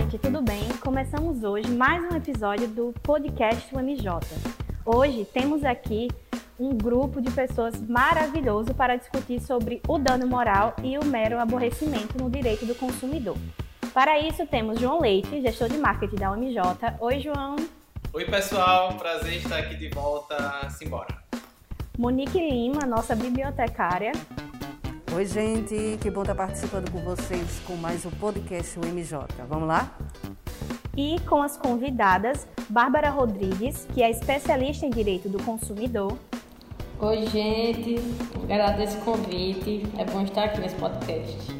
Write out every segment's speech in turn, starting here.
gente, tudo bem? Começamos hoje mais um episódio do podcast MJ. Hoje temos aqui um grupo de pessoas maravilhoso para discutir sobre o dano moral e o mero aborrecimento no direito do consumidor. Para isso, temos João Leite, gestor de marketing da UMJ. Oi, João. Oi, pessoal. Prazer estar aqui de volta. Simbora. Monique Lima, nossa bibliotecária. Oi, gente, que bom estar participando com vocês com mais um podcast MJ. Vamos lá? E com as convidadas, Bárbara Rodrigues, que é especialista em direito do consumidor. Oi, gente, agradeço o convite, é bom estar aqui nesse podcast.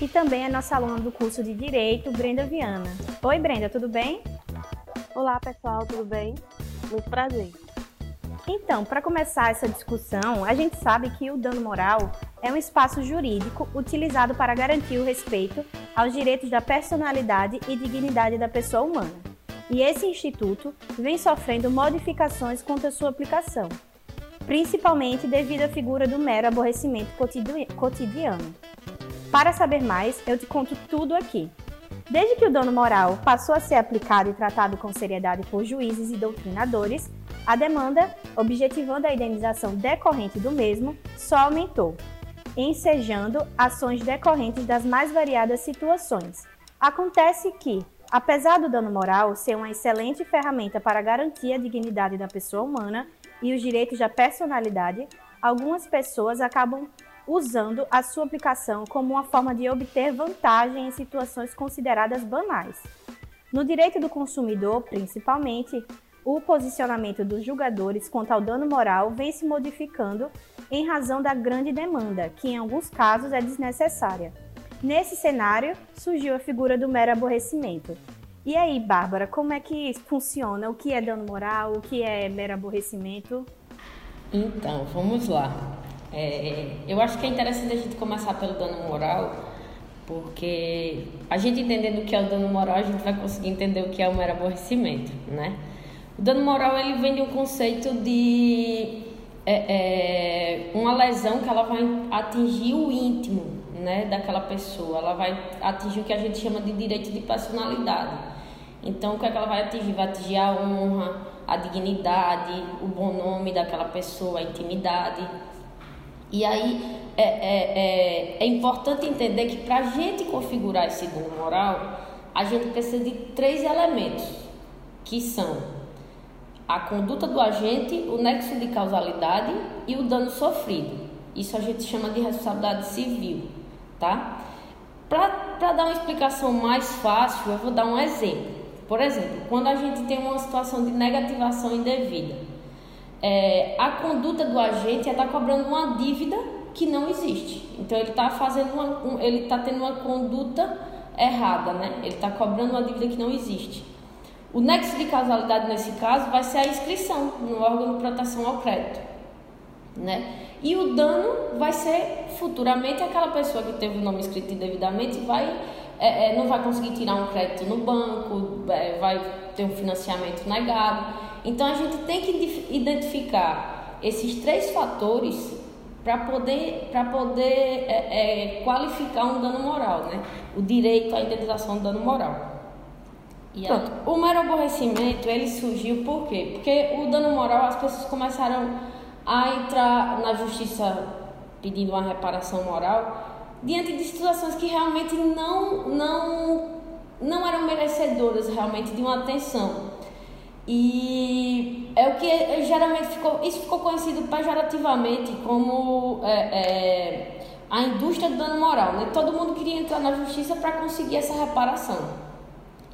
E também a nossa aluna do curso de Direito, Brenda Viana. Oi, Brenda, tudo bem? Olá, pessoal, tudo bem? Muito prazer. Então, para começar essa discussão, a gente sabe que o dano moral é um espaço jurídico utilizado para garantir o respeito aos direitos da personalidade e dignidade da pessoa humana. E esse instituto vem sofrendo modificações quanto à sua aplicação, principalmente devido à figura do mero aborrecimento cotidiano. Para saber mais, eu te conto tudo aqui. Desde que o dano moral passou a ser aplicado e tratado com seriedade por juízes e doutrinadores, a demanda, objetivando a indenização decorrente do mesmo, só aumentou, ensejando ações decorrentes das mais variadas situações. Acontece que, apesar do dano moral ser uma excelente ferramenta para garantir a dignidade da pessoa humana e os direitos da personalidade, algumas pessoas acabam usando a sua aplicação como uma forma de obter vantagem em situações consideradas banais. No direito do consumidor, principalmente, o posicionamento dos julgadores quanto ao dano moral vem se modificando em razão da grande demanda, que em alguns casos é desnecessária. Nesse cenário, surgiu a figura do mero aborrecimento. E aí, Bárbara, como é que funciona? O que é dano moral? O que é mero aborrecimento? Então, vamos lá. É, eu acho que é interessante a gente começar pelo dano moral, porque a gente entendendo o que é o dano moral, a gente vai conseguir entender o que é o mero aborrecimento, né? O dano moral ele vem de um conceito de é, é, uma lesão que ela vai atingir o íntimo né, daquela pessoa, ela vai atingir o que a gente chama de direito de personalidade. Então, o que, é que ela vai atingir? Vai atingir a honra, a dignidade, o bom nome daquela pessoa, a intimidade. E aí é, é, é, é importante entender que para a gente configurar esse dano moral, a gente precisa de três elementos, que são a conduta do agente, o nexo de causalidade e o dano sofrido. Isso a gente chama de responsabilidade civil, tá? Para dar uma explicação mais fácil, eu vou dar um exemplo. Por exemplo, quando a gente tem uma situação de negativação indevida, é, a conduta do agente é estar tá cobrando uma dívida que não existe. Então ele está fazendo uma, um, ele está tendo uma conduta errada, né? Ele está cobrando uma dívida que não existe. O nexo de causalidade nesse caso vai ser a inscrição no órgão de proteção ao crédito, né? E o dano vai ser futuramente aquela pessoa que teve o nome escrito indevidamente vai é, é, não vai conseguir tirar um crédito no banco, é, vai ter um financiamento negado. Então a gente tem que identificar esses três fatores para poder, pra poder é, é, qualificar um dano moral, né? O direito à indenização do dano moral. Pronto. O mero aborrecimento, ele surgiu por quê? Porque o dano moral, as pessoas começaram a entrar na justiça pedindo uma reparação moral diante de situações que realmente não, não, não eram merecedoras realmente de uma atenção. E é o que é, geralmente ficou, isso ficou conhecido pejorativamente como é, é, a indústria do dano moral. Né? Todo mundo queria entrar na justiça para conseguir essa reparação.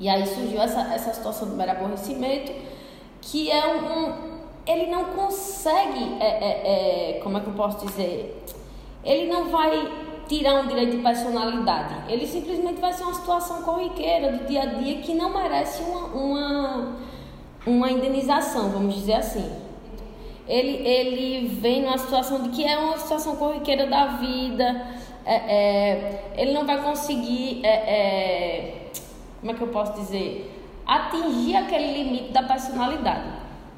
E aí surgiu essa, essa situação do mero aborrecimento, que é um, um ele não consegue, é, é, é, como é que eu posso dizer? Ele não vai tirar um direito de personalidade. Ele simplesmente vai ser uma situação corriqueira do dia a dia que não merece uma, uma, uma indenização, vamos dizer assim. Ele, ele vem numa situação de que é uma situação corriqueira da vida, é, é, ele não vai conseguir é, é como é que eu posso dizer, atingir aquele limite da personalidade.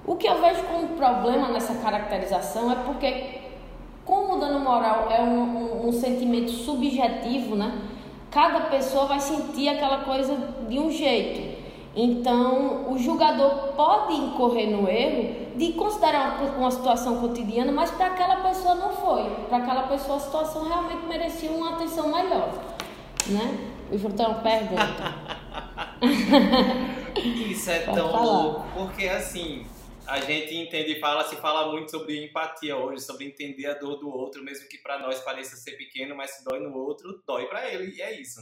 O que eu vejo como problema nessa caracterização é porque, como o dano moral é um, um, um sentimento subjetivo, né? cada pessoa vai sentir aquela coisa de um jeito. Então, o julgador pode incorrer no erro de considerar uma, situação cotidiana, mas para aquela pessoa não foi. Para aquela pessoa a situação realmente merecia uma atenção maior. Né? O uma pergunta. Isso é Pode tão falar. louco, porque assim, a gente entende e fala, se fala muito sobre empatia hoje, sobre entender a dor do outro, mesmo que para nós pareça ser pequeno, mas se dói no outro, dói para ele, e é isso.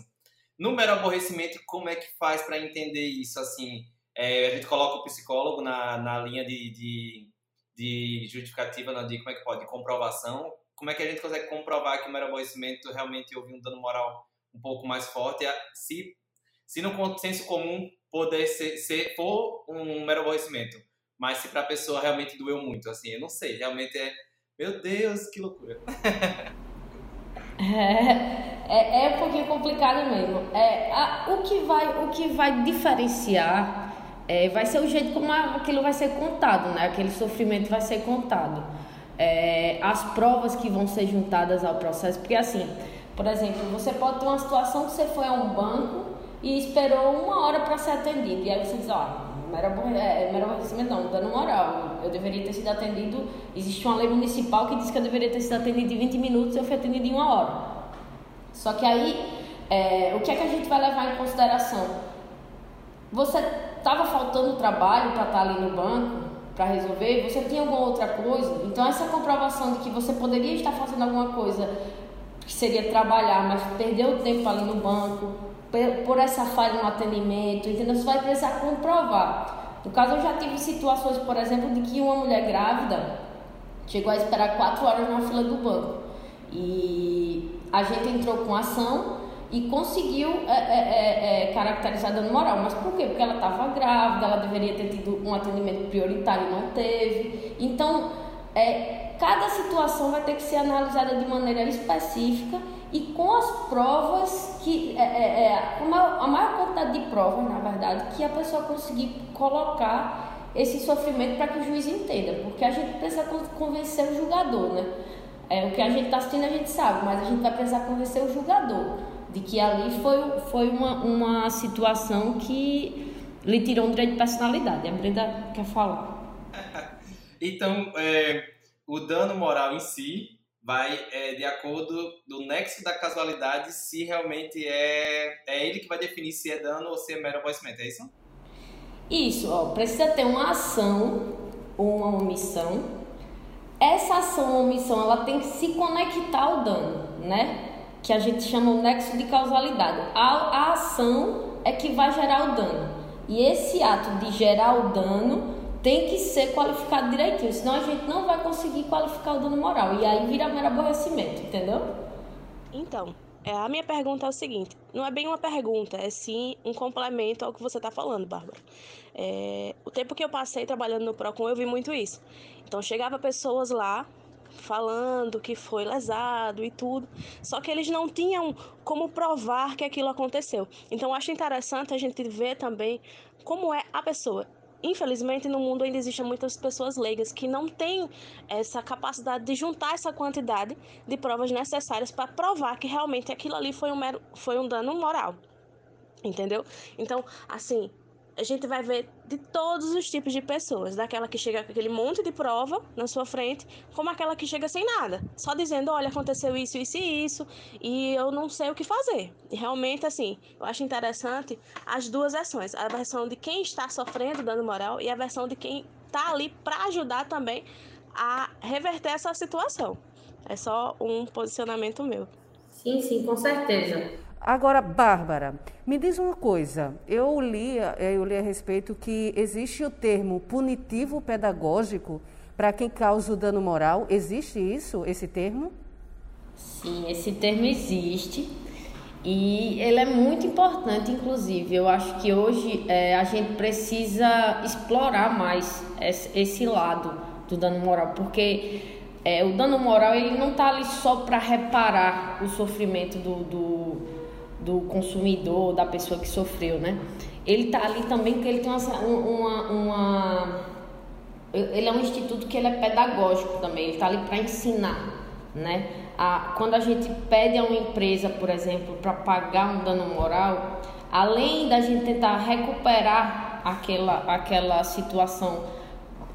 No mero aborrecimento, como é que faz para entender isso? Assim, é, a gente coloca o psicólogo na, na linha de, de, de justificativa, não de como é que pode, de comprovação. Como é que a gente consegue comprovar que o mero aborrecimento realmente houve um dano moral um pouco mais forte? Se, se no consenso comum poder ser, ser for um mero aborrecimento, mas se para a pessoa realmente doeu muito, assim, eu não sei, realmente é, meu Deus, que loucura. É, é, é um pouquinho complicado mesmo. É, a, o, que vai, o que vai diferenciar é, vai ser o jeito como aquilo vai ser contado, né? Aquele sofrimento vai ser contado. É, as provas que vão ser juntadas ao processo, porque assim, por exemplo, você pode ter uma situação que você foi a um banco e esperou uma hora para ser atendido, e aí você diz, ó, mero, é, mero aborrecimento não, dano moral. Eu deveria ter sido atendido. Existe uma lei municipal que diz que eu deveria ter sido atendido em 20 minutos eu fui atendido em uma hora. Só que aí, é, o que é que a gente vai levar em consideração? Você estava faltando trabalho para estar tá ali no banco, para resolver? Você tinha alguma outra coisa? Então, essa comprovação de que você poderia estar fazendo alguma coisa que seria trabalhar, mas perdeu o tempo ali no banco, por essa falha no atendimento, entendeu? Você vai precisar comprovar. No caso, eu já tive situações, por exemplo, de que uma mulher grávida chegou a esperar quatro horas na fila do banco. E a gente entrou com ação e conseguiu é, é, é, é caracterizar dano moral. Mas por quê? Porque ela estava grávida, ela deveria ter tido um atendimento prioritário e não teve. Então, é, cada situação vai ter que ser analisada de maneira específica e com as provas que é, é, é a, maior, a maior quantidade de provas, na verdade, que a pessoa conseguir colocar esse sofrimento para que o juiz entenda, porque a gente precisa convencer o julgador, né? É, o que a gente está assistindo a gente sabe, mas a gente vai precisar convencer o julgador de que ali foi, foi uma, uma situação que lhe tirou um direito de personalidade. A Brenda quer falar. então, é, o dano moral em si vai é, de acordo do nexo da casualidade se realmente é, é ele que vai definir se é dano ou se é mero aborrecimento, é isso? Isso, ó, precisa ter uma ação ou uma omissão. Essa ação ou omissão ela tem que se conectar ao dano, né? Que a gente chama o nexo de causalidade. A, a ação é que vai gerar o dano. E esse ato de gerar o dano tem que ser qualificado direitinho, senão a gente não vai conseguir qualificar o dano moral. E aí vira mero aborrecimento, entendeu? Então, é, a minha pergunta é o seguinte: não é bem uma pergunta, é sim um complemento ao que você está falando, Bárbara. É, o tempo que eu passei trabalhando no PROCON, eu vi muito isso. Então, chegava pessoas lá falando que foi lesado e tudo, só que eles não tinham como provar que aquilo aconteceu. Então, acho interessante a gente ver também como é a pessoa infelizmente, no mundo ainda existem muitas pessoas leigas que não têm essa capacidade de juntar essa quantidade de provas necessárias para provar que realmente aquilo ali foi um, mero, foi um dano moral. Entendeu? Então, assim, a gente vai ver de todos os tipos de pessoas, daquela que chega com aquele monte de prova na sua frente, como aquela que chega sem nada, só dizendo, olha, aconteceu isso, isso e isso, e eu não sei o que fazer. E realmente, assim, eu acho interessante as duas versões, a versão de quem está sofrendo dano moral e a versão de quem está ali para ajudar também a reverter essa situação. É só um posicionamento meu. Sim, sim, com certeza. Agora, Bárbara, me diz uma coisa. Eu li, eh, eu li a respeito que existe o termo punitivo pedagógico para quem causa o dano moral. Existe isso, esse termo? Sim, esse termo existe. E ele é muito importante, inclusive. Eu acho que hoje é, a gente precisa explorar mais esse, lado do dano moral, porque é, o dano moral ele não está ali só para reparar o sofrimento do, do do consumidor, da pessoa que sofreu, né? Ele está ali também porque ele tem uma, uma, uma, Ele é um instituto que ele é pedagógico também, ele está ali para ensinar, né? A, quando a gente pede a uma empresa, por exemplo, para pagar um dano moral, além da gente tentar recuperar aquela, aquela situação,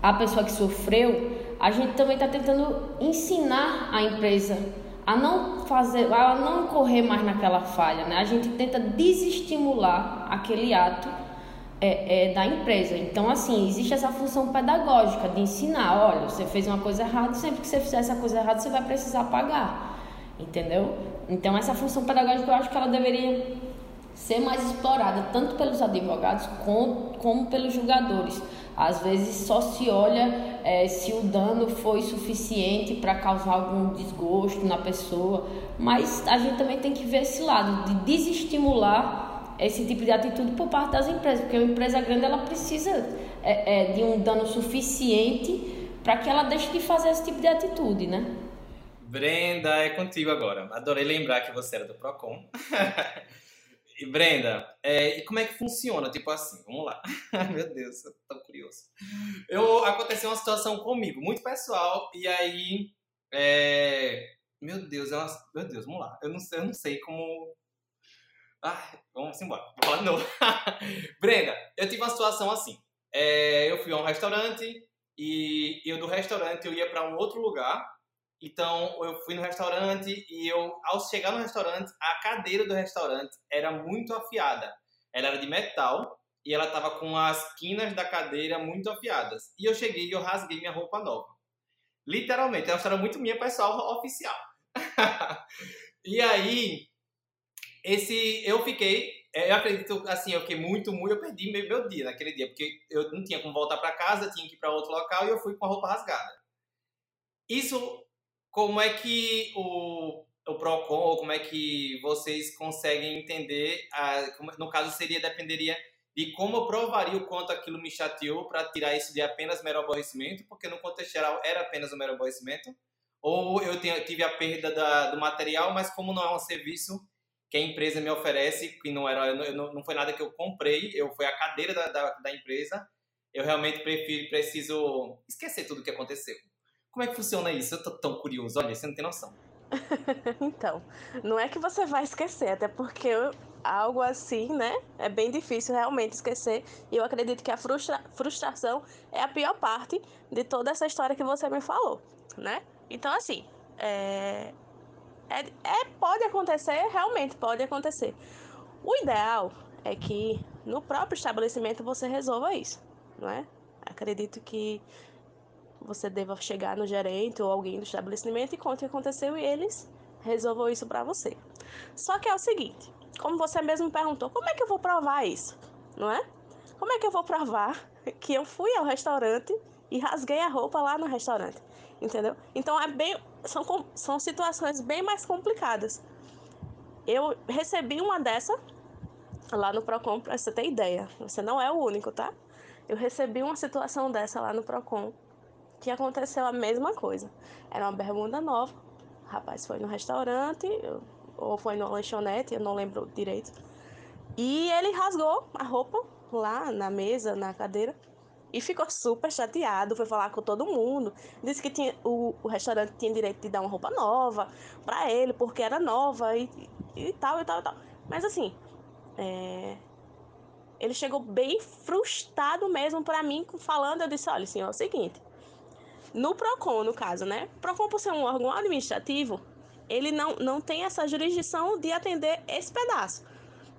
a pessoa que sofreu, a gente também está tentando ensinar a empresa a não fazer, a não correr mais naquela falha, né? A gente tenta desestimular aquele ato é, é, da empresa. Então, assim, existe essa função pedagógica de ensinar, olha, você fez uma coisa errada, sempre que você fizer essa coisa errada, você vai precisar pagar, entendeu? Então, essa função pedagógica eu acho que ela deveria ser mais explorada tanto pelos advogados como, como pelos julgadores. Às vezes só se olha é, se o dano foi suficiente para causar algum desgosto na pessoa, mas a gente também tem que ver esse lado de desestimular esse tipo de atitude por parte das empresas, porque uma empresa grande ela precisa é, é, de um dano suficiente para que ela deixe de fazer esse tipo de atitude, né? Brenda, é contigo agora. Adorei lembrar que você era do Procon. E Brenda, é, e como é que funciona? Tipo assim, vamos lá. Meu Deus, eu tô curioso. Eu, aconteceu uma situação comigo, muito pessoal, e aí. É, meu Deus, é meu Deus, vamos lá. Eu não, eu não sei como. Ah, vamos embora. Vou falar de novo. Brenda, eu tive uma situação assim. É, eu fui a um restaurante e eu do restaurante eu ia para um outro lugar então eu fui no restaurante e eu, ao chegar no restaurante, a cadeira do restaurante era muito afiada. Ela era de metal e ela estava com as quinas da cadeira muito afiadas. E eu cheguei e eu rasguei minha roupa nova. Literalmente, é uma história muito minha pessoal oficial. e aí, esse eu fiquei, é, eu acredito assim, eu fiquei muito, muito, eu perdi meu, meu dia naquele dia, porque eu não tinha como voltar para casa, tinha que ir para outro local e eu fui com a roupa rasgada. Isso como é que o, o PROCON, ou como é que vocês conseguem entender, a, no caso seria, dependeria de como eu provaria o quanto aquilo me chateou para tirar isso de apenas mero aborrecimento, porque no contexto geral era apenas um mero aborrecimento, ou eu tive a perda da, do material, mas como não é um serviço que a empresa me oferece, que não era não, não foi nada que eu comprei, eu foi a cadeira da, da, da empresa, eu realmente prefiro, preciso esquecer tudo o que aconteceu. Como é que funciona isso? Eu tô tão curioso, olha, você não tem noção. então, não é que você vai esquecer, até porque algo assim, né, é bem difícil realmente esquecer. E eu acredito que a frustra frustração é a pior parte de toda essa história que você me falou, né? Então, assim, é... É, é pode acontecer, realmente pode acontecer. O ideal é que no próprio estabelecimento você resolva isso, não é? Acredito que você deva chegar no gerente ou alguém do estabelecimento e conte o que aconteceu e eles resolvam isso para você. Só que é o seguinte, como você mesmo perguntou, como é que eu vou provar isso? Não é? Como é que eu vou provar que eu fui ao restaurante e rasguei a roupa lá no restaurante? Entendeu? Então é bem são, são situações bem mais complicadas. Eu recebi uma dessa lá no Procon, para você ter ideia. Você não é o único, tá? Eu recebi uma situação dessa lá no Procon que aconteceu a mesma coisa. Era uma bermuda nova, o rapaz foi no restaurante, ou foi no lanchonete, eu não lembro direito. E ele rasgou a roupa lá na mesa, na cadeira, e ficou super chateado, foi falar com todo mundo. Disse que tinha, o, o restaurante tinha direito de dar uma roupa nova para ele, porque era nova e, e, tal, e tal, e tal. Mas assim, é, ele chegou bem frustrado mesmo para mim, falando, eu disse, olha, senhor, é o seguinte, no PROCON, no caso, né? PROCON, por ser um órgão administrativo, ele não, não tem essa jurisdição de atender esse pedaço.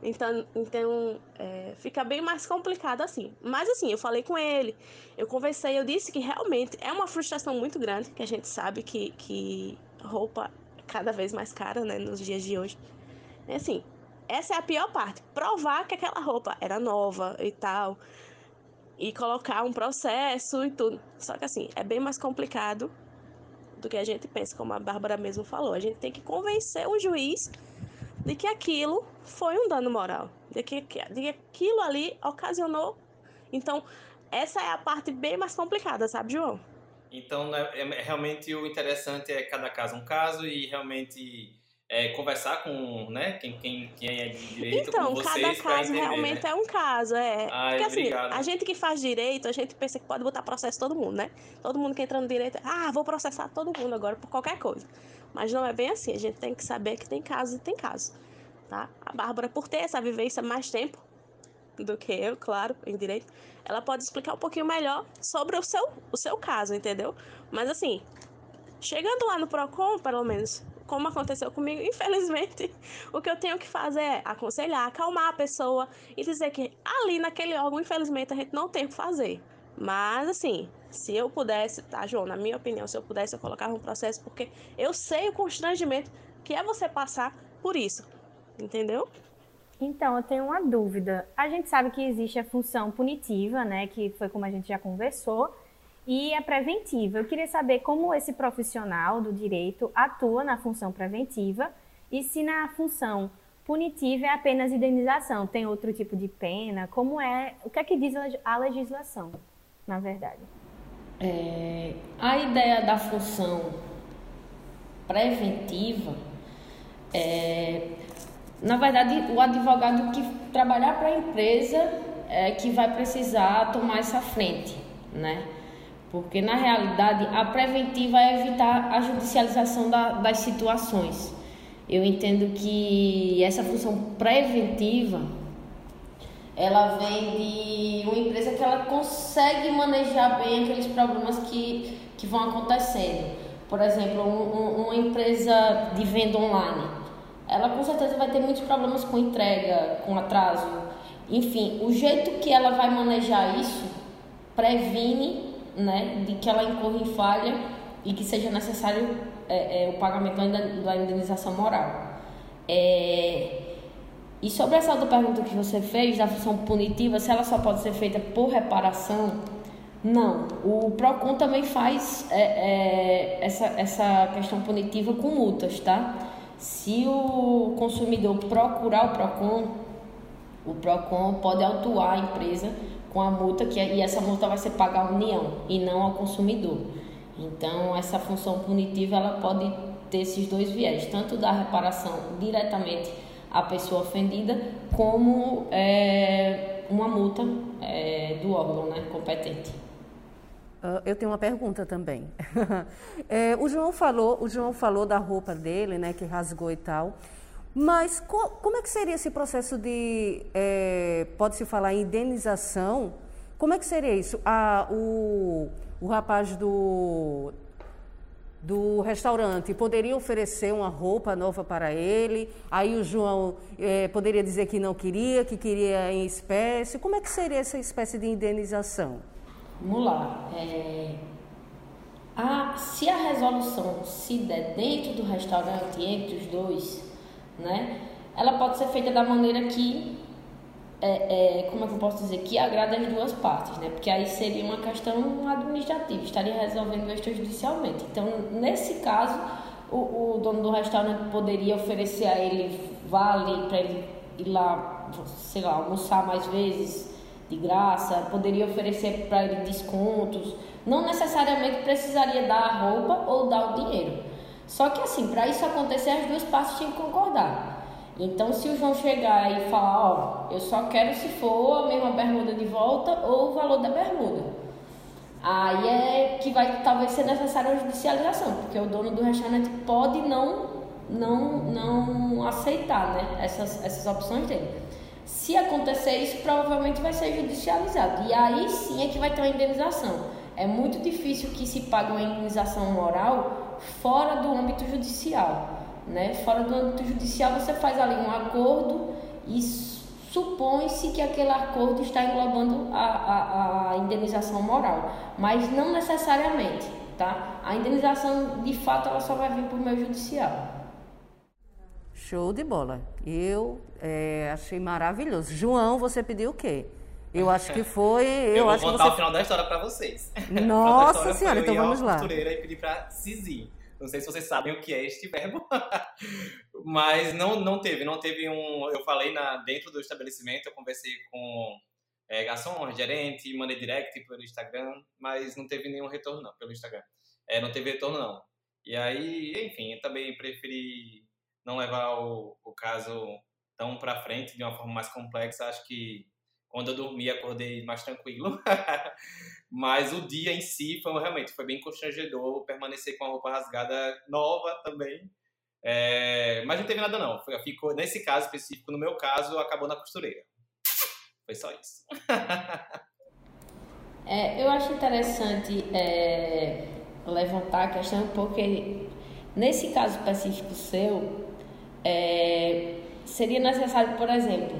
Então, então é, fica bem mais complicado assim. Mas assim, eu falei com ele, eu conversei, eu disse que realmente é uma frustração muito grande, que a gente sabe que, que roupa é cada vez mais cara, né, nos dias de hoje. É assim, essa é a pior parte, provar que aquela roupa era nova e tal e colocar um processo e tudo. Só que assim, é bem mais complicado do que a gente pensa, como a Bárbara mesmo falou. A gente tem que convencer o juiz de que aquilo foi um dano moral, de que, de que aquilo ali ocasionou. Então, essa é a parte bem mais complicada, sabe, João? Então, é, é, realmente o interessante é cada caso um caso e realmente é, conversar com né, quem, quem, quem é de direito então, com vocês cada caso entender, realmente né? é um caso, é. Ai, Porque assim, obrigado. a gente que faz direito, a gente pensa que pode botar processo todo mundo, né? Todo mundo que entra no direito, ah, vou processar todo mundo agora por qualquer coisa. Mas não é bem assim. A gente tem que saber que tem casos e tem casos. Tá? A Bárbara, por ter essa vivência mais tempo do que eu, claro, em direito, ela pode explicar um pouquinho melhor sobre o seu, o seu caso, entendeu? Mas assim, chegando lá no PROCON, pelo menos, como aconteceu comigo, infelizmente, o que eu tenho que fazer é aconselhar, acalmar a pessoa e dizer que ali naquele órgão, infelizmente, a gente não tem o que fazer. Mas, assim, se eu pudesse, tá, João? Na minha opinião, se eu pudesse, eu colocava um processo, porque eu sei o constrangimento que é você passar por isso. Entendeu? Então, eu tenho uma dúvida. A gente sabe que existe a função punitiva, né? Que foi como a gente já conversou, e a preventiva. Eu queria saber como esse profissional do direito atua na função preventiva e se na função punitiva é apenas indenização, tem outro tipo de pena, como é, o que é que diz a legislação, na verdade? É, a ideia da função preventiva é, na verdade, o advogado que trabalhar para a empresa é que vai precisar tomar essa frente, né? Porque na realidade a preventiva é evitar a judicialização da, das situações. Eu entendo que essa função preventiva ela vem de uma empresa que ela consegue manejar bem aqueles problemas que, que vão acontecendo. Por exemplo, um, um, uma empresa de venda online, ela com certeza vai ter muitos problemas com entrega, com atraso. Enfim, o jeito que ela vai manejar isso previne né, de que ela incorra em falha e que seja necessário é, é, o pagamento da indenização moral. É, e sobre essa outra pergunta que você fez, da função punitiva, se ela só pode ser feita por reparação, não. O PROCON também faz é, é, essa, essa questão punitiva com multas, tá? Se o consumidor procurar o PROCON, o PROCON pode autuar a empresa com a multa, que, e essa multa vai ser paga à União e não ao consumidor. Então, essa função punitiva ela pode ter esses dois viés, tanto da reparação diretamente a pessoa ofendida, como é, uma multa é, do órgão né, competente. Uh, eu tenho uma pergunta também. é, o João falou, o João falou da roupa dele, né, que rasgou e tal. Mas co como é que seria esse processo de, é, pode-se falar indenização? Como é que seria isso? Ah, o, o rapaz do do restaurante poderia oferecer uma roupa nova para ele, aí o João é, poderia dizer que não queria, que queria em espécie. Como é que seria essa espécie de indenização? Vamos lá. É, a, se a resolução se der dentro do restaurante, entre os dois, né, ela pode ser feita da maneira que é, é, como é que eu posso dizer, que agrada as duas partes, né? Porque aí seria uma questão administrativa, estaria resolvendo extrajudicialmente. Então, nesse caso, o, o, dono do restaurante poderia oferecer a ele vale para ele ir lá, sei lá, almoçar mais vezes de graça, poderia oferecer para ele descontos, não necessariamente precisaria dar a roupa ou dar o dinheiro. Só que assim, para isso acontecer, as duas partes tinham que concordar. Então, se o João chegar e falar, ó, eu só quero se for a mesma bermuda de volta ou o valor da bermuda. Aí é que vai talvez ser necessária a judicialização, porque o dono do restaurante pode não não não aceitar, né, essas essas opções dele. Se acontecer isso, provavelmente vai ser judicializado. E aí sim é que vai ter uma indenização. É muito difícil que se pague uma indenização moral fora do âmbito judicial. Né? Fora do âmbito judicial, você faz ali um acordo e supõe-se que aquele acordo está englobando a, a, a, indenização moral, mas não necessariamente, tá? A indenização, de fato, ela só vai vir por meio judicial. Show de bola. Eu é, achei maravilhoso. João, você pediu o quê? Eu acho que foi. Eu, eu vou acho contar que você... o final da história para vocês. Nossa senhora, então vamos lá. Costureira e pedir para Cizi. Não sei se vocês sabem o que é este verbo, mas não, não teve, não teve um. Eu falei na, dentro do estabelecimento, eu conversei com é, garçom, gerente, mandei direct pelo Instagram, mas não teve nenhum retorno não, pelo Instagram. É, não teve retorno não. E aí, enfim, eu também preferi não levar o, o caso tão para frente de uma forma mais complexa. Acho que Quando eu dormi, acordei mais tranquilo. Mas o dia em si foi realmente foi bem constrangedor permanecer com a roupa rasgada nova também. É, mas não teve nada não. Ficou nesse caso específico, no meu caso, acabou na costureira. Foi só isso. é, eu acho interessante é, levantar a questão porque nesse caso específico seu é, seria necessário, por exemplo,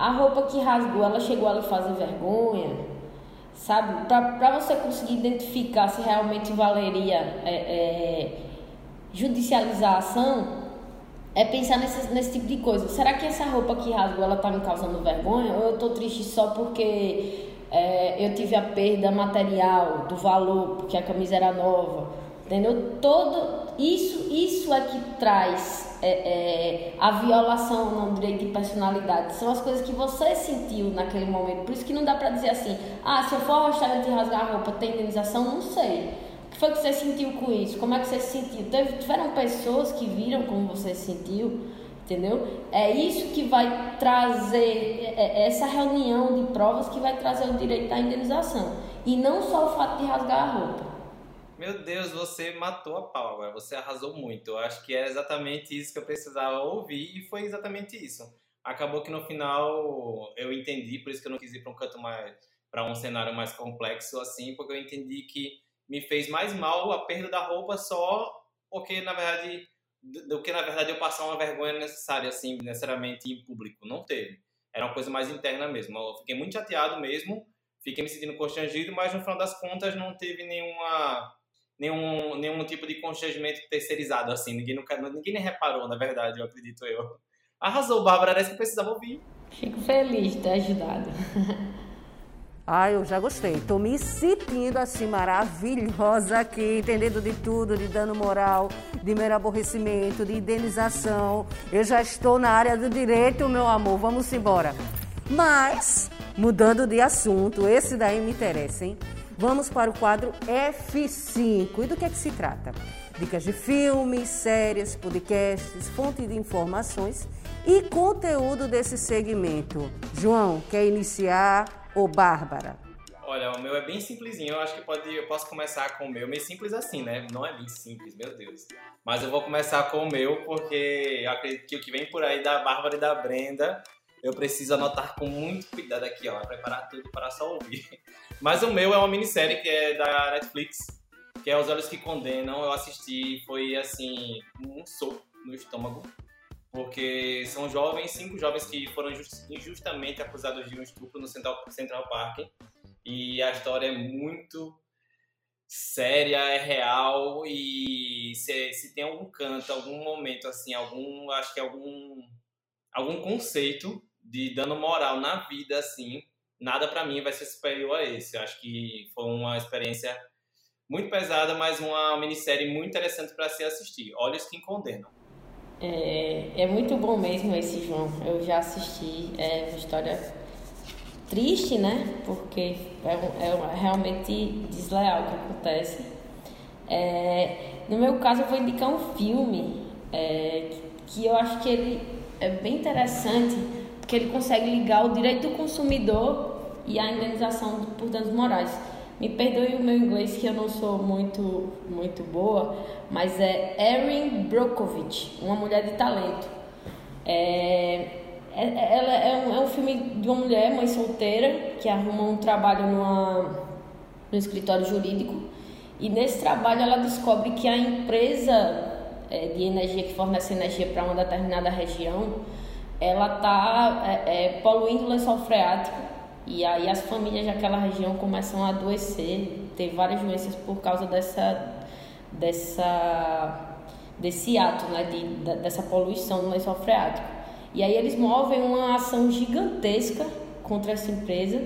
a roupa que rasgou, ela chegou a lhe fazer vergonha sabe? Para você conseguir identificar se realmente valeria é, é, judicializar a ação, é pensar nesse, nesse tipo de coisa. Será que essa roupa que rasgou, ela tá me causando vergonha? Ou eu tô triste só porque é, eu tive a perda material do valor, porque a camisa era nova? Entendeu? Todo isso, isso é que traz é, é, a violação do direito de personalidade. São as coisas que você sentiu naquele momento. Por isso que não dá pra dizer assim, ah, se eu for ao restaurante e rasgar a roupa, tem indenização? Não sei. O que foi que você sentiu com isso? Como é que você se sentiu? Teve, tiveram pessoas que viram como você se sentiu? Entendeu? É isso que vai trazer, é, é essa reunião de provas que vai trazer o direito à indenização. E não só o fato de rasgar a roupa. Meu Deus, você matou a pau agora, você arrasou muito. Eu acho que era exatamente isso que eu precisava ouvir e foi exatamente isso. Acabou que no final eu entendi, por isso que eu não quis ir para um canto mais, para um cenário mais complexo assim, porque eu entendi que me fez mais mal a perda da roupa só porque na verdade do que na verdade eu passar uma vergonha necessária assim, necessariamente em público, não teve. Era uma coisa mais interna mesmo. Eu fiquei muito chateado mesmo, fiquei me sentindo constrangido, mas no final das contas não teve nenhuma nenhum, nenhum tipo de constrangimento terceirizado, assim. Ninguém, nunca, ninguém nem reparou, na verdade, eu acredito eu. Arrasou, Bárbara, era isso que eu precisava ouvir. Fico feliz de ter ajudado. Ah, eu já gostei. Tô me sentindo assim maravilhosa aqui, entendendo de tudo, de dano moral, de mero aborrecimento, de indenização. Eu já estou na área do direito, meu amor. Vamos embora. Mas, mudando de assunto, esse daí me interessa, hein? Vamos para o quadro F5. E do que é que se trata? Dicas de filmes, séries, podcasts, fonte de informações e conteúdo desse segmento. João, quer iniciar ou Bárbara? Olha, o meu é bem simplesinho. Eu acho que pode, eu posso começar com o meu. Meio simples assim, né? Não é bem simples, meu Deus. Mas eu vou começar com o meu, porque eu acredito que o que vem por aí da Bárbara e da Brenda eu preciso anotar com muito cuidado aqui, ó, preparar tudo para só ouvir. Mas o meu é uma minissérie que é da Netflix, que é Os Olhos que Condenam. Eu assisti, foi assim, um soco no estômago, porque são jovens, cinco jovens que foram injustamente acusados de um estupro no Central, Park. E a história é muito séria, é real e se, se tem algum canto, algum momento assim, algum, acho que algum algum conceito de dano moral na vida, assim, nada para mim vai ser superior a esse. Eu acho que foi uma experiência muito pesada, mas uma minissérie muito interessante para se assistir. Olhos que Condenam. É, é muito bom mesmo esse, João. Eu já assisti. É uma história triste, né? Porque é, é realmente desleal o que acontece. É, no meu caso, eu vou indicar um filme é, que eu acho que ele é bem interessante que ele consegue ligar o direito do consumidor e a indenização por danos morais. Me perdoe o meu inglês que eu não sou muito muito boa, mas é Erin Brockovich, uma mulher de talento. É, é, ela é um, é um filme de uma mulher, mãe solteira, que arruma um trabalho numa, no escritório jurídico e nesse trabalho ela descobre que a empresa é, de energia que fornece energia para uma determinada região ela está é, é, poluindo o lençol freático e aí as famílias daquela região começam a adoecer, ter várias doenças por causa dessa, dessa, desse ato, né, de, dessa poluição do lençol freático. E aí eles movem uma ação gigantesca contra essa empresa.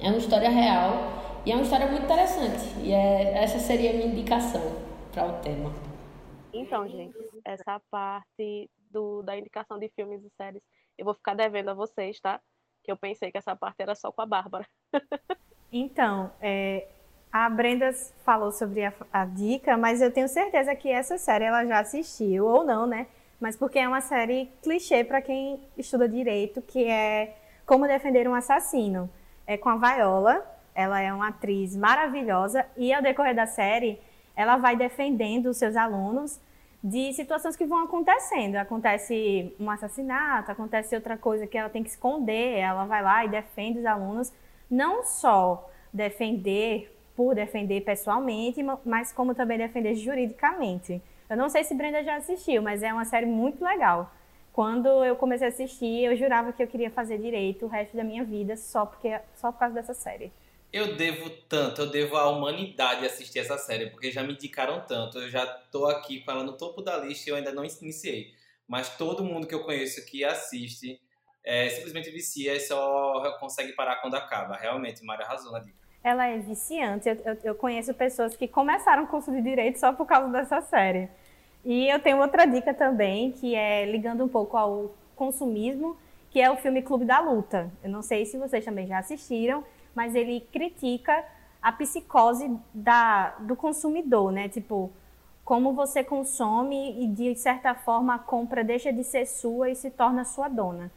É uma história real e é uma história muito interessante. E é, essa seria a minha indicação para o tema. Então, gente, essa parte do, da indicação de filmes e séries, eu vou ficar devendo a vocês, tá? Que eu pensei que essa parte era só com a Bárbara. então, é, a Brenda falou sobre a, a, dica, mas eu tenho certeza que essa série ela já assistiu, ou não, né? Mas porque é uma série clichê para quem estuda direito, que é Como Defender um Assassino. É com a Viola, ela é uma atriz maravilhosa e ao decorrer da série, ela vai defendendo os seus alunos de situações que vão acontecendo. Acontece um assassinato, acontece outra coisa que ela tem que esconder, ela vai lá e defende os alunos, não só defender por defender pessoalmente, mas como também defender juridicamente. Eu não sei se Brenda já assistiu, mas é uma série muito legal. Quando eu comecei a assistir, eu jurava que eu queria fazer direito o resto da minha vida só porque só por causa dessa série. Eu devo tanto, eu devo à humanidade assistir essa série, porque já me indicaram tanto. Eu já tô aqui com ela no topo da lista e eu ainda não iniciei. Mas todo mundo que eu conheço que assiste é, simplesmente vicia e só consegue parar quando acaba. Realmente, Mari arrasou na dica. Ela é viciante. Eu, eu, eu conheço pessoas que começaram o curso de Direito só por causa dessa série. E eu tenho outra dica também, que é ligando um pouco ao consumismo, que é o filme Clube da Luta. Eu não sei se vocês também já assistiram, mas ele critica a psicose da, do consumidor, né? Tipo, como você consome e de certa forma a compra deixa de ser sua e se torna sua dona.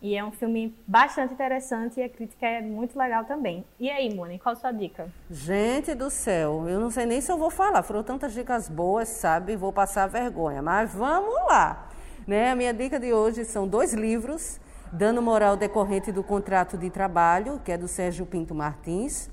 E é um filme bastante interessante e a crítica é muito legal também. E aí, Moni, qual a sua dica? Gente do céu, eu não sei nem se eu vou falar. Foram tantas dicas boas, sabe? Vou passar vergonha. Mas vamos lá. Né? A minha dica de hoje são dois livros Dano moral decorrente do contrato de trabalho, que é do Sérgio Pinto Martins,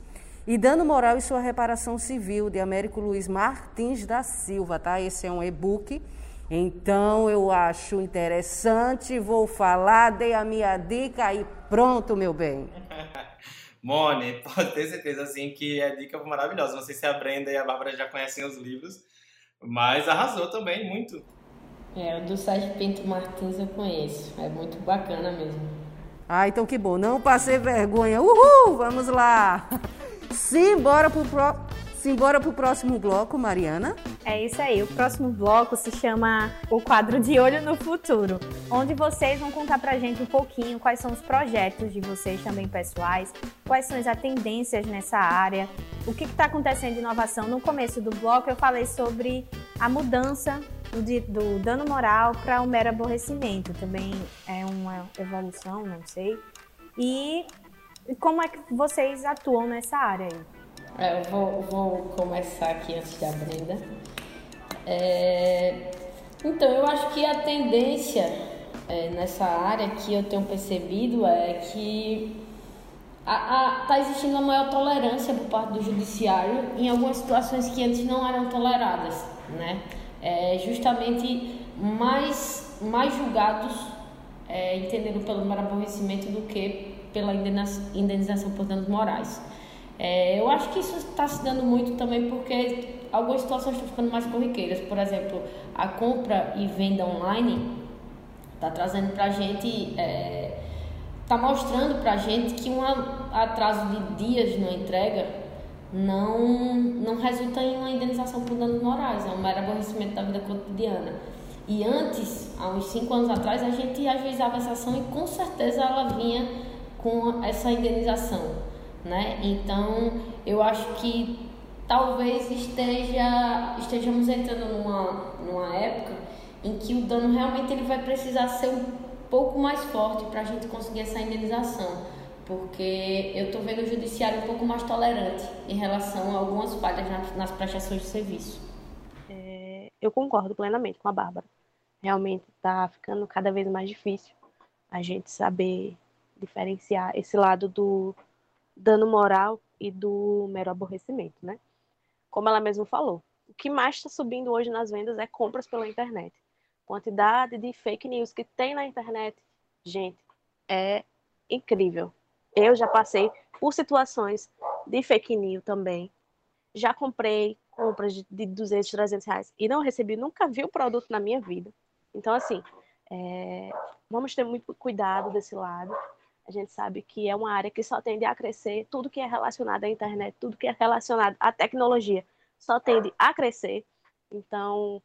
e dano moral e sua reparação civil, de Américo Luiz Martins da Silva, tá? Esse é um e-book. Então eu acho interessante, vou falar, dei a minha dica e pronto, meu bem. Mone, pode ter certeza assim que é dica maravilhosa. Não sei se a Brenda e a Bárbara já conhecem os livros, mas arrasou também muito. É, o do Sérgio Pinto Martins eu conheço. É muito bacana mesmo. Ah, então que bom. Não passei vergonha. Uhul! Vamos lá! Simbora pro, pro... Simbora pro próximo bloco, Mariana. É isso aí. O próximo bloco se chama o quadro de Olho no Futuro, onde vocês vão contar pra gente um pouquinho quais são os projetos de vocês também pessoais, quais são as tendências nessa área, o que está acontecendo de inovação. No começo do bloco eu falei sobre a mudança do, dano moral para o um mero aborrecimento. Também é uma evolução, não sei. E como é que vocês atuam nessa área aí? É, eu vou, vou, começar aqui antes da Brenda. É, então, eu acho que a tendência é, nessa área que eu tenho percebido é que está existindo uma maior tolerância por parte do judiciário em algumas situações que antes não eram toleradas, né? É, justamente mais, mais julgados é, entendendo pelo aborrecimento do que pela indenização por danos morais. É, eu acho que isso está se dando muito também porque algumas situações estão ficando mais corriqueiras. Por exemplo, a compra e venda online está trazendo para a gente, está é, mostrando para a gente que um atraso de dias na entrega não, não resulta em uma indenização por danos morais, é um mero aborrecimento da vida cotidiana. E antes, há uns cinco anos atrás, a gente ajuizava essa ação e com certeza ela vinha com essa indenização, né? Então, eu acho que talvez esteja, estejamos entrando numa, numa época em que o dano realmente ele vai precisar ser um pouco mais forte para a gente conseguir essa indenização porque eu estou vendo o judiciário um pouco mais tolerante em relação a algumas falhas nas prestações de serviço. É, eu concordo plenamente com a Bárbara. Realmente está ficando cada vez mais difícil a gente saber diferenciar esse lado do dano moral e do mero aborrecimento, né? Como ela mesma falou, o que mais está subindo hoje nas vendas é compras pela internet. Quantidade de fake news que tem na internet, gente, é incrível. Eu já passei por situações de fake news também. Já comprei compras de, de 200, 300 reais e não recebi, nunca vi o produto na minha vida. Então, assim, é, vamos ter muito cuidado desse lado. A gente sabe que é uma área que só tende a crescer. Tudo que é relacionado à internet, tudo que é relacionado à tecnologia, só tende a crescer. Então,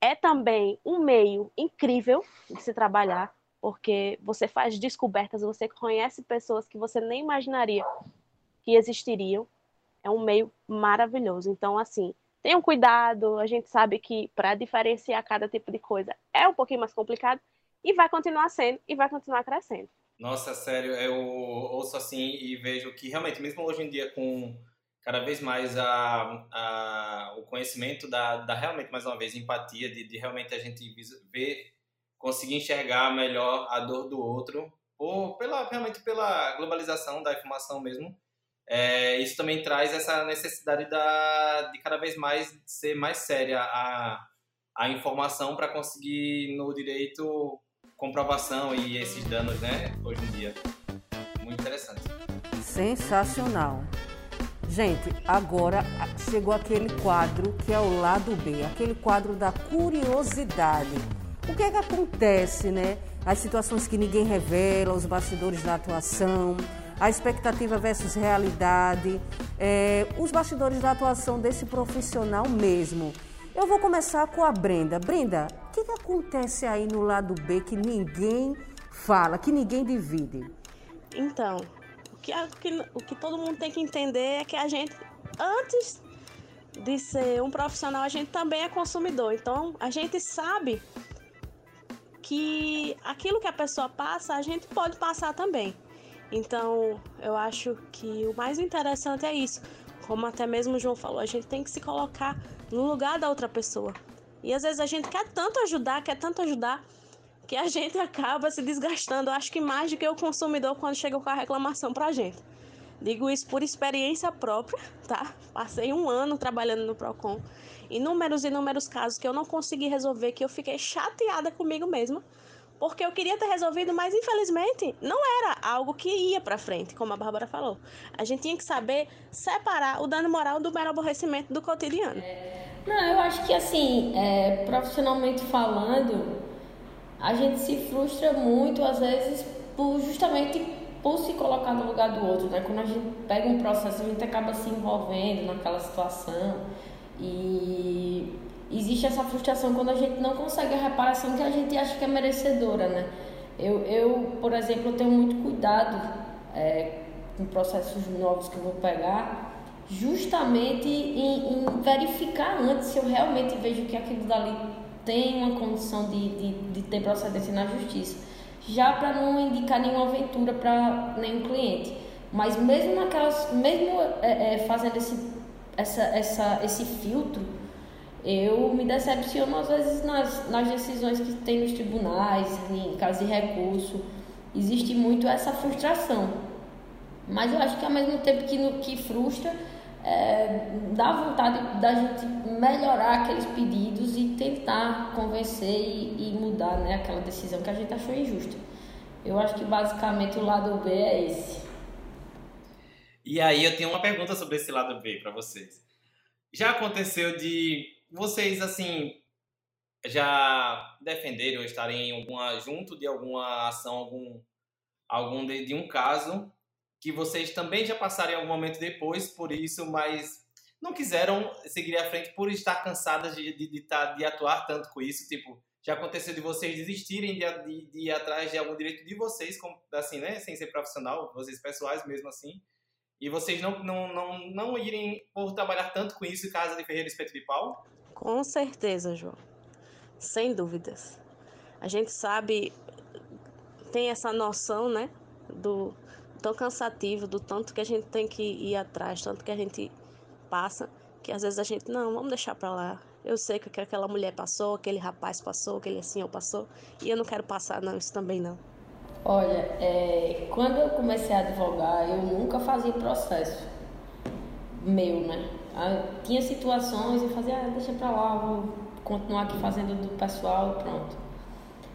é também um meio incrível de se trabalhar porque você faz descobertas, você conhece pessoas que você nem imaginaria que existiriam. É um meio maravilhoso. Então, assim, tenham cuidado. A gente sabe que para diferenciar cada tipo de coisa é um pouquinho mais complicado e vai continuar sendo e vai continuar crescendo. Nossa, sério, eu ouço assim e vejo que realmente, mesmo hoje em dia, com cada vez mais a, a, o conhecimento da, da realmente, mais uma vez, empatia, de, de realmente a gente ver, conseguir enxergar melhor a dor do outro, ou pela, realmente pela globalização da informação mesmo, é, isso também traz essa necessidade da, de cada vez mais ser mais séria a, a informação para conseguir no direito comprovação e esses danos, né, hoje em dia. Muito interessante. Sensacional. Gente, agora chegou aquele quadro que é o lado B, aquele quadro da curiosidade. O que é que acontece, né? As situações que ninguém revela, os bastidores da atuação, a expectativa versus realidade, é, os bastidores da atuação desse profissional mesmo. Eu vou começar com a Brenda. Brenda, o que, que acontece aí no lado B que ninguém fala, que ninguém divide? Então, o que, o que, todo mundo tem que entender é que a gente, antes de ser um profissional, a gente também é consumidor. Então, a gente sabe que aquilo que a pessoa passa, a gente pode passar também. Então, eu acho que o mais interessante é isso. Como até mesmo o João falou, a gente tem que se colocar no lugar da outra pessoa. E às vezes a gente quer tanto ajudar, quer tanto ajudar, que a gente acaba se desgastando. Eu acho que mais do que o consumidor quando chega com a reclamação pra gente. Digo isso por experiência própria, tá? Passei um ano trabalhando no Procon. Inúmeros e inúmeros casos que eu não consegui resolver, que eu fiquei chateada comigo mesma porque eu queria ter resolvido, mas infelizmente não era algo que ia para frente, como a Bárbara falou. A gente tinha que saber separar o dano moral do mero aborrecimento do cotidiano. Não, eu acho que assim, é, profissionalmente falando, a gente se frustra muito às vezes por justamente por se colocar no lugar do outro, né? Quando a gente pega um processo, a gente acaba se envolvendo naquela situação e existe essa frustração quando a gente não consegue a reparação que a gente acha que é merecedora, né? Eu, eu por exemplo, tenho muito cuidado é, com processos novos que eu vou pegar, justamente em, em, verificar antes se eu realmente vejo que aquilo dali tem uma condição de, de, de ter procedência na justiça, já para não indicar nenhuma aventura para nenhum cliente. Mas mesmo naquelas, mesmo é, é, fazendo esse, essa, essa, esse filtro, eu me decepciono às vezes nas, nas decisões que tem nos tribunais, em caso de recurso. Existe muito essa frustração. Mas eu acho que ao mesmo tempo que, no, que frustra, é, dá vontade da gente melhorar aqueles pedidos tentar convencer e, e, mudar né, aquela decisão que a gente achou injusta. Eu acho que basicamente o lado B é esse. E aí eu tenho uma pergunta sobre esse lado B para vocês. Já aconteceu de vocês, assim, já defenderam ou estarem em alguma, junto de alguma ação, algum, algum de, de um caso que vocês também já passaram em algum momento depois por isso, mas não quiseram seguir à frente por estar cansadas de, de, de, tá, de atuar tanto com isso, tipo, já aconteceu de vocês desistirem de, de, de, ir atrás de algum direito de vocês, como, assim, né, sem ser profissional, vocês pessoais mesmo assim, e vocês não, não, não, não irem por trabalhar tanto com isso, casa de Ferreira Espeto de Pau? Com certeza, João. Sem dúvidas. A gente sabe, tem essa noção, né, do tão cansativo, do tanto que a gente tem que ir atrás, tanto que a gente passa, que às vezes a gente, não, vamos deixar para lá. Eu sei que aquela mulher passou, aquele rapaz passou, aquele senhor passou, e eu não quero passar, não, isso também não. Olha, é, quando eu comecei a advogar, eu nunca fazia processo meu, né? Ah, tinha situações, eu fazia, ah, deixa pra lá, vou continuar aqui fazendo do pessoal e pronto.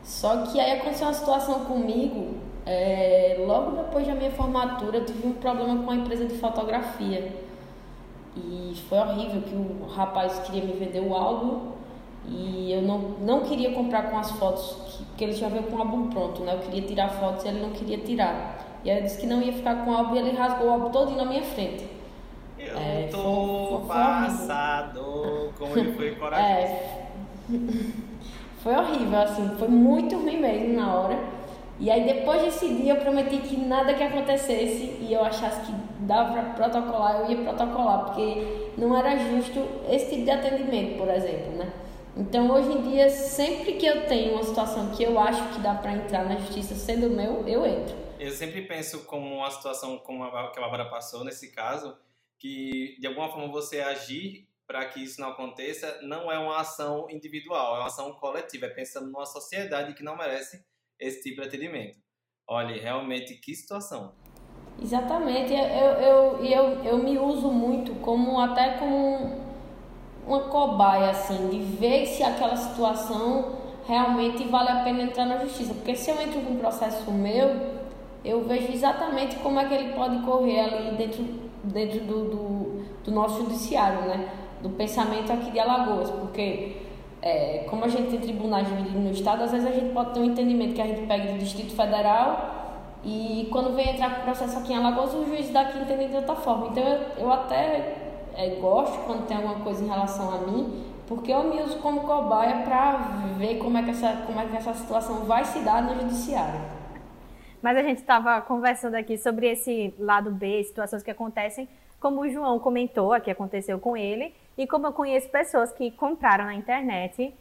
Só que aí aconteceu uma situação comigo, é, logo depois da minha formatura, eu tive um problema com a empresa de fotografia. E foi horrível que o rapaz queria me vender o álbum e eu não, não queria comprar com as fotos, que, porque ele já veio com o álbum pronto, né? Eu queria tirar fotos e ele não queria tirar. E aí eu disse que não ia ficar com o álbum e ele rasgou o álbum todo na minha frente. Eu é, tô foi, foi passado, como ele foi corajoso. É, foi horrível, assim, foi muito ruim mesmo na hora. E aí depois desse dia eu prometi que nada que acontecesse e eu achasse que dava para protocolar, eu ia protocolar, porque não era justo esse tipo de atendimento, por exemplo, né? Então, hoje em dia, sempre que eu tenho uma situação que eu acho que dá para entrar na justiça sendo meu, eu entro. Eu sempre penso como uma situação como a que a Bárbara passou nesse caso, que de alguma forma você agir para que isso não aconteça não é uma ação individual, é uma ação coletiva, é pensando numa sociedade que não merece esse tipo de atendimento. Olha, realmente que situação. Exatamente, eu, eu, eu, eu me uso muito como até como uma cobaia, assim, de ver se aquela situação realmente vale a pena entrar na justiça. Porque se eu entro com um processo meu, eu vejo exatamente como é que ele pode correr ali dentro, dentro do, do, do nosso judiciário, né? Do pensamento aqui de Alagoas. Porque, é, como a gente tem tribunais divididos no Estado, às vezes a gente pode ter um entendimento que a gente pega do Distrito Federal e quando vem entrar com o processo aqui em Alagoas, o juiz daqui entende de outra forma. Então, eu, eu até é, gosto quando tem alguma coisa em relação a mim, porque eu me uso como cobaia para ver como é, que essa, como é que essa situação vai se dar no judiciário. Mas a gente estava conversando aqui sobre esse lado B, situações que acontecem, como o João comentou, aqui aconteceu com ele, e como eu conheço pessoas que compraram na internet,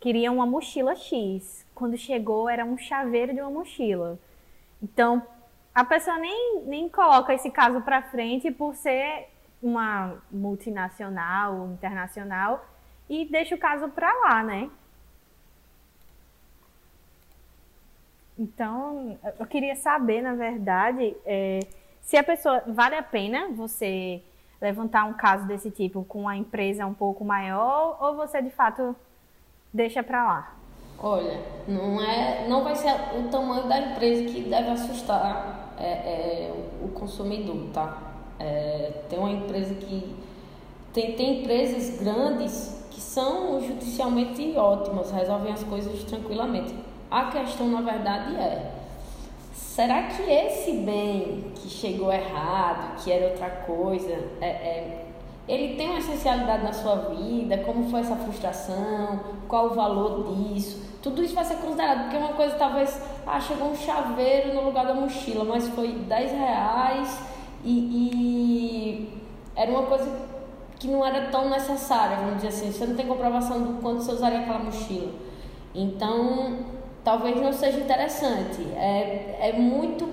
queriam uma mochila X. Quando chegou, era um chaveiro de uma mochila. Então, a pessoa nem, nem coloca esse caso para frente por ser uma multinacional, internacional, e deixa o caso para lá, né? Então, eu queria saber, na verdade, é, se a pessoa vale a pena você levantar um caso desse tipo com uma empresa um pouco maior ou você de fato deixa para lá? Olha, não é, não vai ser o tamanho da empresa que deve assustar é, é, o consumidor, tá? É, tem uma empresa que. Tem, tem empresas grandes que são judicialmente ótimas, resolvem as coisas tranquilamente. A questão, na verdade, é: será que esse bem que chegou errado, que era outra coisa, é, é, ele tem uma essencialidade na sua vida? Como foi essa frustração? Qual o valor disso? Tudo isso vai ser considerado, porque uma coisa talvez, ah, chegou um chaveiro no lugar da mochila, mas foi 10 reais e, e era uma coisa que não era tão necessária, vamos dizer assim. Você não tem comprovação do quanto você usaria aquela mochila. Então, talvez não seja interessante. É, é muito,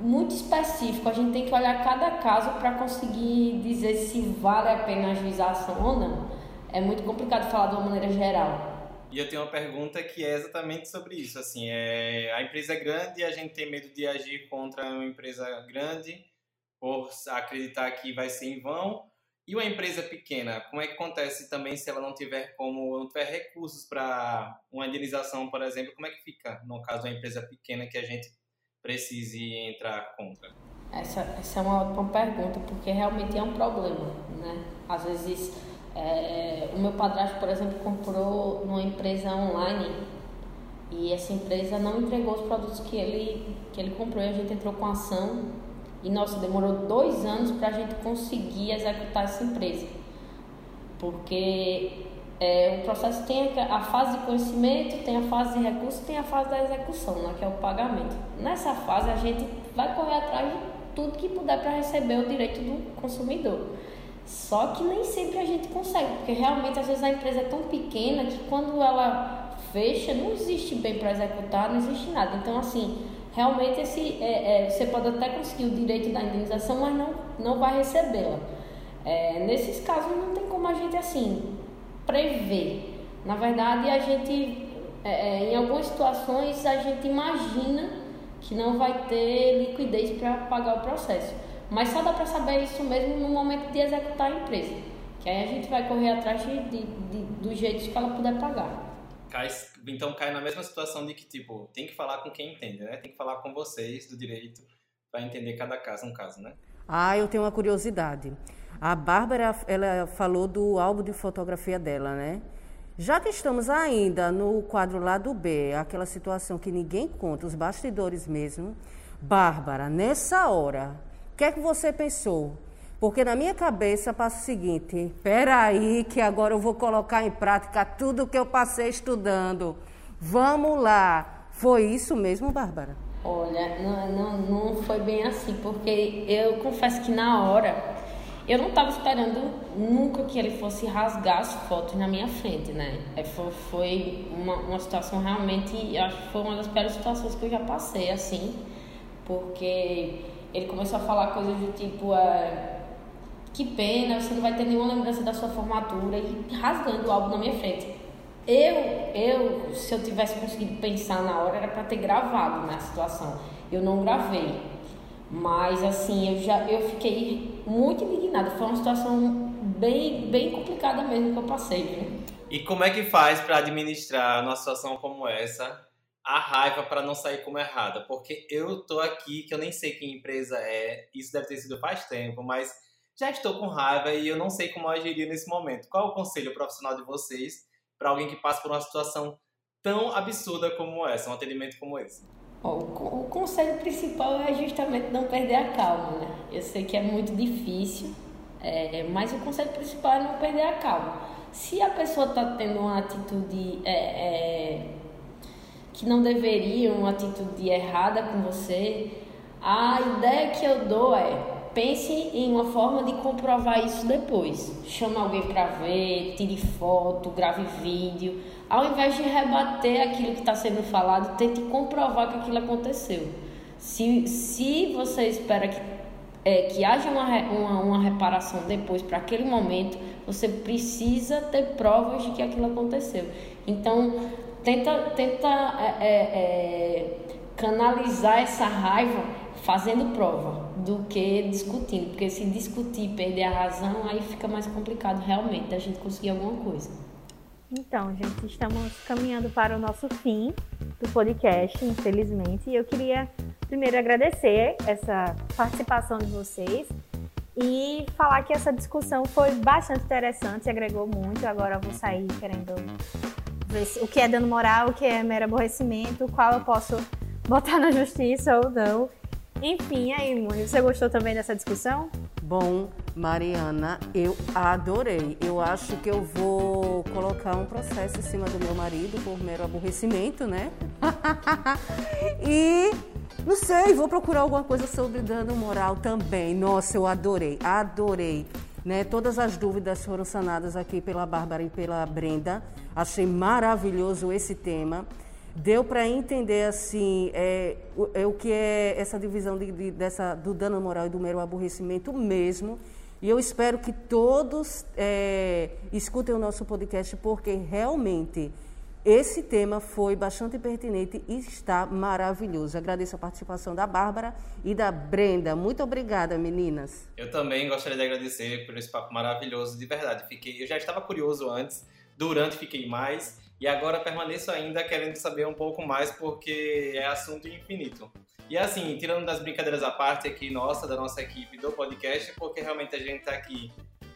muito específico. A gente tem que olhar cada caso para conseguir dizer se vale a pena a ação ou não. É muito complicado falar de uma maneira geral. E eu tenho uma pergunta que é exatamente sobre isso. Assim, é, a empresa é grande e a gente tem medo de agir contra uma empresa grande por acreditar que vai ser em vão. E uma empresa pequena, como é que acontece também se ela não tiver como não tiver recursos para uma indenização, por exemplo, como é que fica no caso de uma empresa pequena que a gente precise entrar contra? Essa, essa é uma ótima pergunta, porque realmente é um problema, né? Às vezes, é, o meu padrasto, por exemplo, comprou numa empresa online e essa empresa não entregou os produtos que ele, que ele comprou e a gente entrou com ação e nossa, demorou dois anos para a gente conseguir executar essa empresa. Porque é, o processo tem a fase de conhecimento, tem a fase de recurso, tem a fase da execução, né, que é o pagamento. Nessa fase a gente vai correr atrás de tudo que puder para receber o direito do consumidor. Só que nem sempre a gente consegue, porque realmente às vezes a empresa é tão pequena que quando ela fecha, não existe bem para executar, não existe nada. Então, assim, realmente esse, é, é, você pode até conseguir o direito da indenização, mas não, não vai recebê-la. É, nesses casos não tem como a gente assim prever. Na verdade, a gente, é, é, em algumas situações, a gente imagina que não vai ter liquidez para pagar o processo. Mas só dá para saber isso mesmo no momento de executar a empresa. Que aí a gente vai correr atrás de, de, de, dos jeitos que ela puder pagar cai, então cai na mesma situação de que, tipo, tem que falar com quem entende, né? Tem que falar com vocês do direito para entender cada caso um caso, né? Ah, eu tenho uma curiosidade. A Bárbara, ela falou do álbum de fotografia dela, né? Já que estamos ainda no quadro lado B, aquela situação que ninguém conta, os bastidores mesmo, Bárbara, nessa hora, o que é que você pensou? Porque na minha cabeça passa o seguinte: peraí, que agora eu vou colocar em prática tudo que eu passei estudando. Vamos lá. Foi isso mesmo, Bárbara? Olha, não, não, não foi bem assim, porque eu confesso que na hora eu não estava esperando nunca que ele fosse rasgar as fotos na minha frente, né? É, foi, uma, uma situação realmente, acho que foi uma das piores situações que eu já passei, assim, porque ele começou a falar coisas do tipo, é, que pena, você não vai ter nenhuma lembrança da sua formatura, e rasgando o álbum na minha frente. Eu, eu, se eu tivesse conseguido pensar na hora, era para ter gravado na situação. Eu não gravei. Mas assim, eu já eu fiquei muito indignada. Foi uma situação bem, bem complicada mesmo que eu passei. E como é que faz para administrar numa situação como essa a raiva para não sair como errada? Porque eu tô aqui que eu nem sei que empresa é, isso deve ter sido faz tempo, mas já estou com raiva e eu não sei como agiria nesse momento. Qual é o conselho profissional de vocês para alguém que passa por uma situação tão absurda como essa, um atendimento como esse? o, o conselho principal é justamente não perder a calma, né? Eu sei que é muito difícil, é, mas o conselho principal é não perder a calma. Se a pessoa está tendo uma atitude é, é, que não deveria, uma atitude errada com você, a ideia que eu dou é pense em uma forma de comprovar isso depois. Chama alguém para ver, tire foto, grave vídeo ao invés de rebater aquilo que está sendo falado, tente comprovar que aquilo aconteceu. Se, se você espera que, é, que haja uma, uma, uma reparação depois para aquele momento, você precisa ter provas de que aquilo aconteceu. Então, tenta, tenta é, é, é canalizar essa raiva fazendo prova do que discutindo, porque se discutir e perder a razão, aí fica mais complicado realmente a gente conseguir alguma coisa. Então, gente, estamos caminhando para o nosso fim do podcast, infelizmente. E eu queria primeiro agradecer essa participação de vocês e falar que essa discussão foi bastante interessante, agregou muito. Agora eu vou sair querendo ver o que é dano moral, o que é mero aborrecimento, qual eu posso botar na justiça ou não. Enfim, aí, Mônica, você gostou também dessa discussão? Bom, Mariana, eu adorei. Eu acho que eu vou colocar um processo em cima do meu marido por mero aborrecimento, né? e não sei, vou procurar alguma coisa sobre dano moral também. Nossa, eu adorei, adorei. Né? Todas as dúvidas foram sanadas aqui pela Bárbara e pela Brenda. Achei maravilhoso esse tema deu para entender assim é, o, é, o que é essa divisão de, de, dessa, do dano moral e do mero aborrecimento mesmo. E eu espero que todos é, escutem o nosso podcast, porque realmente esse tema foi bastante pertinente e está maravilhoso. Agradeço a participação da Bárbara e da Brenda. Muito obrigada, meninas. Eu também gostaria de agradecer por esse papo maravilhoso, de verdade. Fiquei, eu já estava curioso antes, durante fiquei mais. E agora permaneço ainda querendo saber um pouco mais porque é assunto infinito. E assim, tirando das brincadeiras à parte aqui, nossa, da nossa equipe do podcast, porque realmente a gente está aqui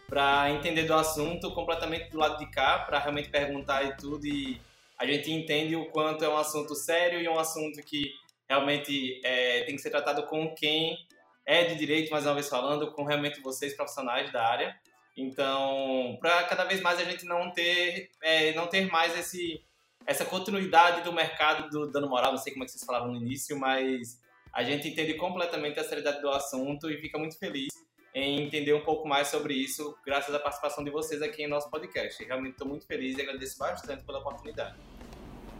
para entender do assunto completamente do lado de cá, para realmente perguntar e tudo, e a gente entende o quanto é um assunto sério e um assunto que realmente é, tem que ser tratado com quem é de direito, mais uma vez falando, com realmente vocês profissionais da área. Então, para cada vez mais a gente não ter, é, não ter mais esse, essa continuidade do mercado do dano moral, não sei como é que vocês falaram no início, mas a gente entende completamente a seriedade do assunto e fica muito feliz em entender um pouco mais sobre isso, graças à participação de vocês aqui em nosso podcast. Realmente estou muito feliz e agradeço bastante pela oportunidade.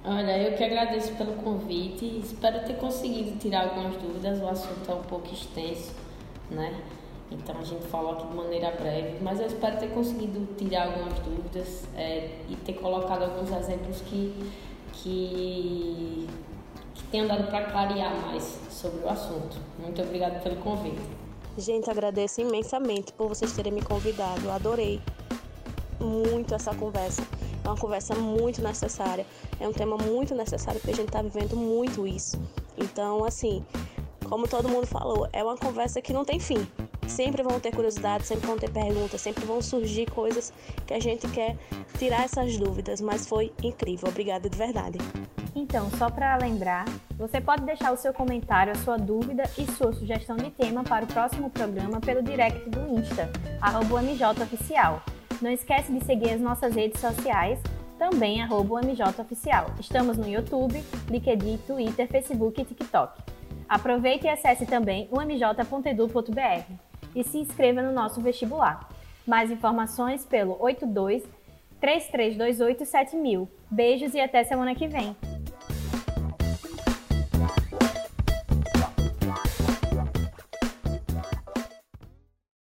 Olha, eu que agradeço pelo convite. Espero ter conseguido tirar algumas dúvidas. O assunto é um pouco extenso, né? Então a gente falou aqui de maneira breve, mas eu espero ter conseguido tirar algumas dúvidas é, e ter colocado alguns exemplos que, que, que tenham dado para clarear mais sobre o assunto. Muito obrigada pelo convite. Gente, agradeço imensamente por vocês terem me convidado. Adorei muito essa conversa. É uma conversa muito necessária. É um tema muito necessário porque a gente está vivendo muito isso. Então, assim, como todo mundo falou, é uma conversa que não tem fim. Sempre vão ter curiosidades, sempre vão ter perguntas, sempre vão surgir coisas que a gente quer tirar essas dúvidas, mas foi incrível. Obrigada de verdade. Então, só para lembrar, você pode deixar o seu comentário, a sua dúvida e sua sugestão de tema para o próximo programa pelo direct do Insta, MJOficial. Não esquece de seguir as nossas redes sociais, também MJOficial. Estamos no YouTube, LinkedIn, Twitter, Facebook e TikTok. Aproveite e acesse também o mj.edu.br. e se inscreva no nosso vestibular. Mais informações pelo 82 3328 7000. Beijos e até semana que vem.